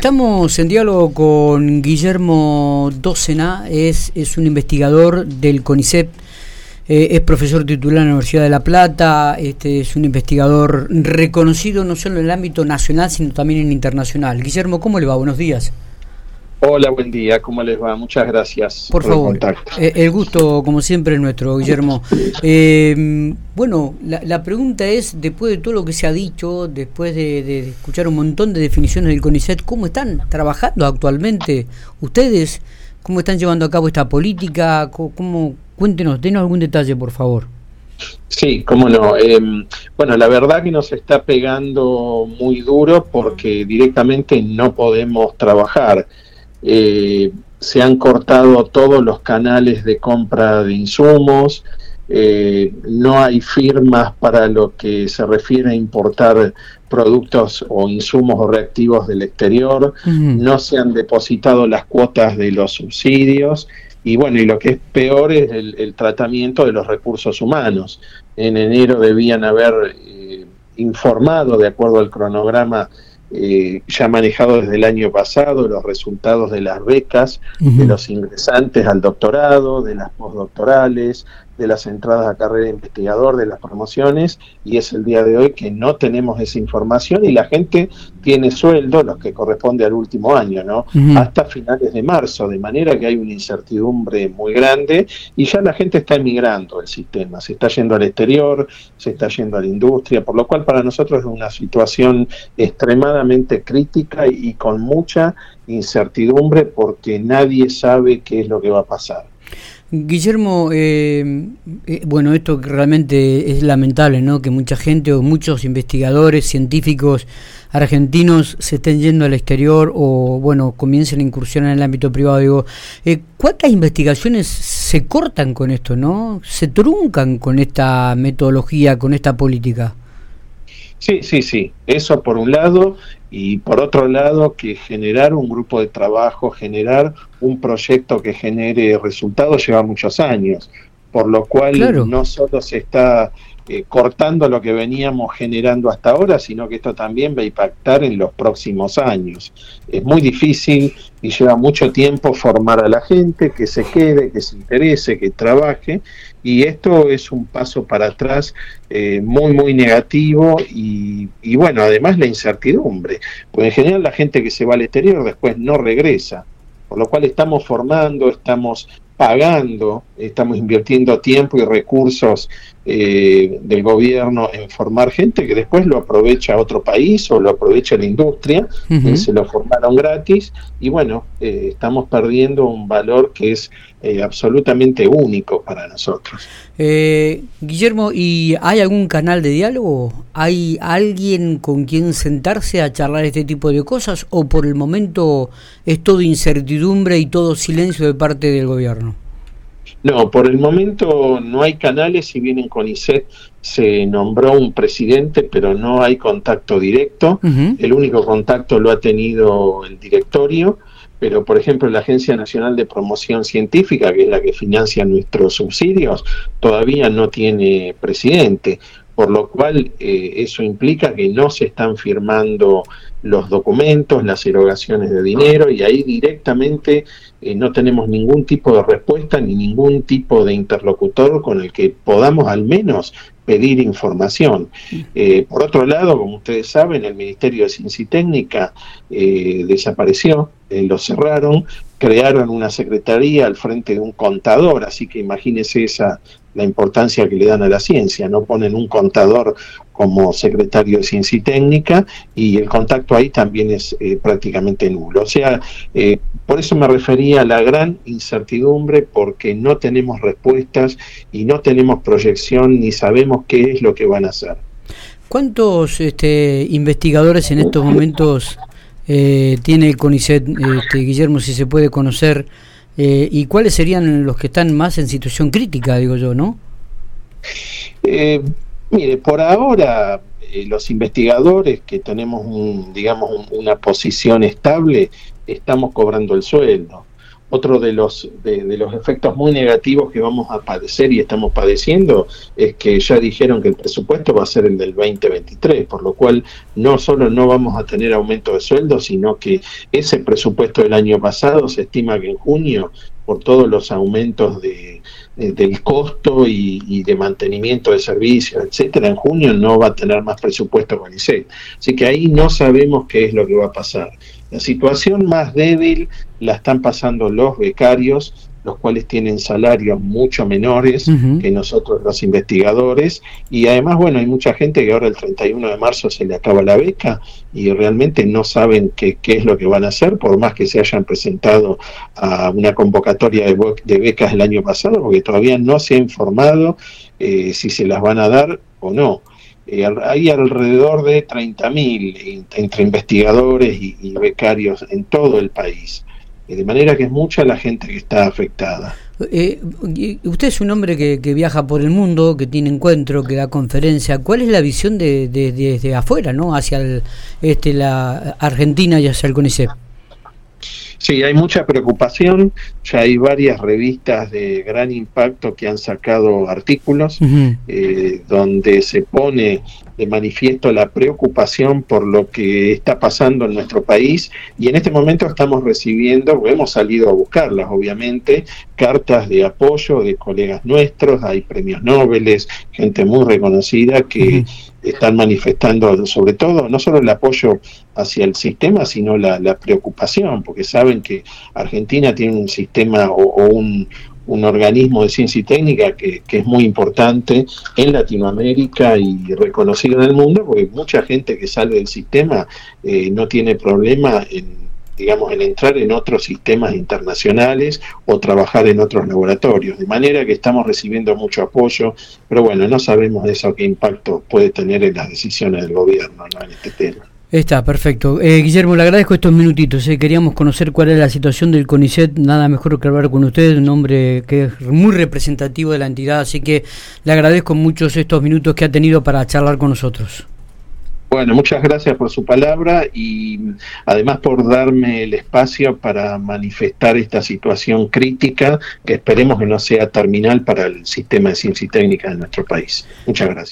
Estamos en diálogo con Guillermo Docena, es, es un investigador del CONICET, eh, es profesor titular en la Universidad de La Plata, este, es un investigador reconocido no solo en el ámbito nacional, sino también en internacional. Guillermo, ¿cómo le va? Buenos días. Hola, buen día, ¿cómo les va? Muchas gracias por, favor, el eh, el gusto, como siempre, es nuestro, Guillermo. Eh, bueno, la, pregunta es, después de todo lo que se ha dicho, después de, escuchar un montón de definiciones del CONICET, ¿cómo están trabajando actualmente ustedes? ¿Cómo están llevando a cabo esta política? ¿Cómo, cuéntenos, denos algún detalle, por favor. Sí, cómo no. Em, bueno, la verdad que nos está pegando muy duro porque directamente no podemos trabajar. Eh, se han cortado todos los canales de compra de insumos, eh, no hay firmas para lo que se refiere a importar productos o insumos o reactivos del exterior, no se han depositado las cuotas de los subsidios. Y bueno, y lo que es peor es el, tratamiento de los recursos humanos. En enero debían haber eh, informado, de acuerdo al cronograma eh, ya manejado desde el año pasado los resultados de las becas de los ingresantes al doctorado, de las postdoctorales, de las entradas a carrera de investigador, de las promociones, y es el día de hoy que no tenemos esa información y la gente tiene sueldo, los que corresponde al último año, ¿no? Hasta finales de marzo, de manera que hay una incertidumbre muy grande y ya la gente está emigrando del sistema, se está yendo al exterior, se está yendo a la industria, por lo cual para nosotros es una situación extremadamente crítica y con mucha incertidumbre porque nadie sabe qué es lo que va a pasar. Guillermo, eh, eh, bueno, esto realmente es lamentable, ¿no? Que mucha gente o muchos investigadores, científicos argentinos se estén yendo al exterior o, bueno, comiencen a incursionar en el ámbito privado. Digo, eh, ¿cuántas investigaciones se cortan con esto, no? ¿Se truncan con esta metodología, con esta política? Sí, sí, sí. Eso por un lado y por otro lado que generar un grupo de trabajo, generar un proyecto que genere resultados lleva muchos años, por lo cual no solo se está eh, cortando lo que veníamos generando hasta ahora, sino que esto también va a impactar en los próximos años. Es muy difícil y lleva mucho tiempo formar a la gente, que se quede, que se interese, que trabaje, y esto es un paso para atrás eh, muy, muy negativo y, y bueno, además la incertidumbre, porque en general la gente que se va al exterior después no regresa por lo cual estamos formando, estamos pagando, estamos invirtiendo tiempo y recursos eh, del gobierno en formar gente que después lo aprovecha otro país o lo aprovecha la industria, eh, se lo formaron gratis y bueno, eh, estamos perdiendo un valor que es absolutamente único para nosotros. Guillermo, ¿y hay algún canal de diálogo? ¿Hay alguien con quien sentarse a charlar este tipo de cosas o por el momento es todo incertidumbre y todo silencio de parte del gobierno? No, por el momento no hay canales, si bien en CONICET se nombró un presidente, pero no hay contacto directo. El único contacto lo ha tenido el directorio, pero por ejemplo la Agencia Nacional de Promoción Científica, que es la que financia nuestros subsidios, todavía no tiene presidente por lo cual eh, eso implica que no se están firmando los documentos, las erogaciones de dinero y ahí directamente eh, no tenemos ningún tipo de respuesta ni ningún tipo de interlocutor con el que podamos al menos pedir información. Eh, por otro lado, como ustedes saben, el Ministerio de Ciencia y Técnica desapareció, lo cerraron, crearon una secretaría al frente de un contador, así que imagínense esa la importancia que le dan a la ciencia, no ponen un contador como secretario de ciencia y técnica y el contacto ahí también es eh, prácticamente nulo. O sea, eh, por eso me refería a la gran incertidumbre porque no tenemos respuestas y no tenemos proyección ni sabemos qué es lo que van a hacer. ¿Cuántos este, investigadores en estos momentos eh, tiene el CONICET, este, Guillermo, si se puede conocer? Eh, ¿Y cuáles serían los que están más en situación crítica, digo yo, no? Eh, mire, por ahora eh, los investigadores que tenemos, un, digamos, una posición estable, estamos cobrando el sueldo. Otro de los, de, los efectos muy negativos que vamos a padecer y estamos padeciendo es que ya dijeron que el presupuesto va a ser el del 2023, por lo cual no solo no vamos a tener aumento de sueldo, sino que ese presupuesto del año pasado se estima que en junio, por todos los aumentos de, del costo y, de mantenimiento de servicios, etcétera, en junio no va a tener más presupuesto con ICE. Así que ahí no sabemos qué es lo que va a pasar. La situación más débil la están pasando los becarios, los cuales tienen salarios mucho menores que nosotros los investigadores. Y además bueno hay mucha gente que ahora el 31 de marzo se le acaba la beca y realmente no saben qué, qué es lo que van a hacer por más que se hayan presentado a una convocatoria de, de becas el año pasado porque todavía no se ha informado eh, si se las van a dar o no eh, hay alrededor de 30.000 entre investigadores y, becarios en todo el país. Eh, de manera que es mucha la gente que está afectada. Eh, usted es un hombre que, viaja por el mundo, que tiene encuentro, que da conferencia. ¿Cuál es la visión de, desde afuera, no, hacia este, la Argentina y hacia el CONICET? Sí, hay mucha preocupación, ya hay varias revistas de gran impacto que han sacado artículos eh, donde se pone de manifiesto la preocupación por lo que está pasando en nuestro país. Y en este momento estamos recibiendo, hemos salido a buscarlas obviamente, cartas de apoyo de colegas nuestros, hay premios Nobel, gente muy reconocida que están manifestando sobre todo no solo el apoyo hacia el sistema, sino la, preocupación, porque saben que Argentina tiene un sistema o, un, organismo de ciencia y técnica que, es muy importante en Latinoamérica y reconocido en el mundo, porque mucha gente que sale del sistema eh, no tiene problema en digamos, en entrar en otros sistemas internacionales o trabajar en otros laboratorios. De manera que estamos recibiendo mucho apoyo, pero bueno, no sabemos eso qué impacto puede tener en las decisiones del gobierno en este tema. Está, perfecto. Eh, Guillermo, le agradezco estos minutitos. Eh. Queríamos conocer cuál es la situación del CONICET. Nada mejor que hablar con usted, un hombre que es muy representativo de la entidad. Así que le agradezco muchos estos minutos que ha tenido para charlar con nosotros. Bueno, muchas gracias por su palabra y además por darme el espacio para manifestar esta situación crítica que esperemos que no sea terminal para el sistema de ciencia y técnica de nuestro país. Muchas gracias.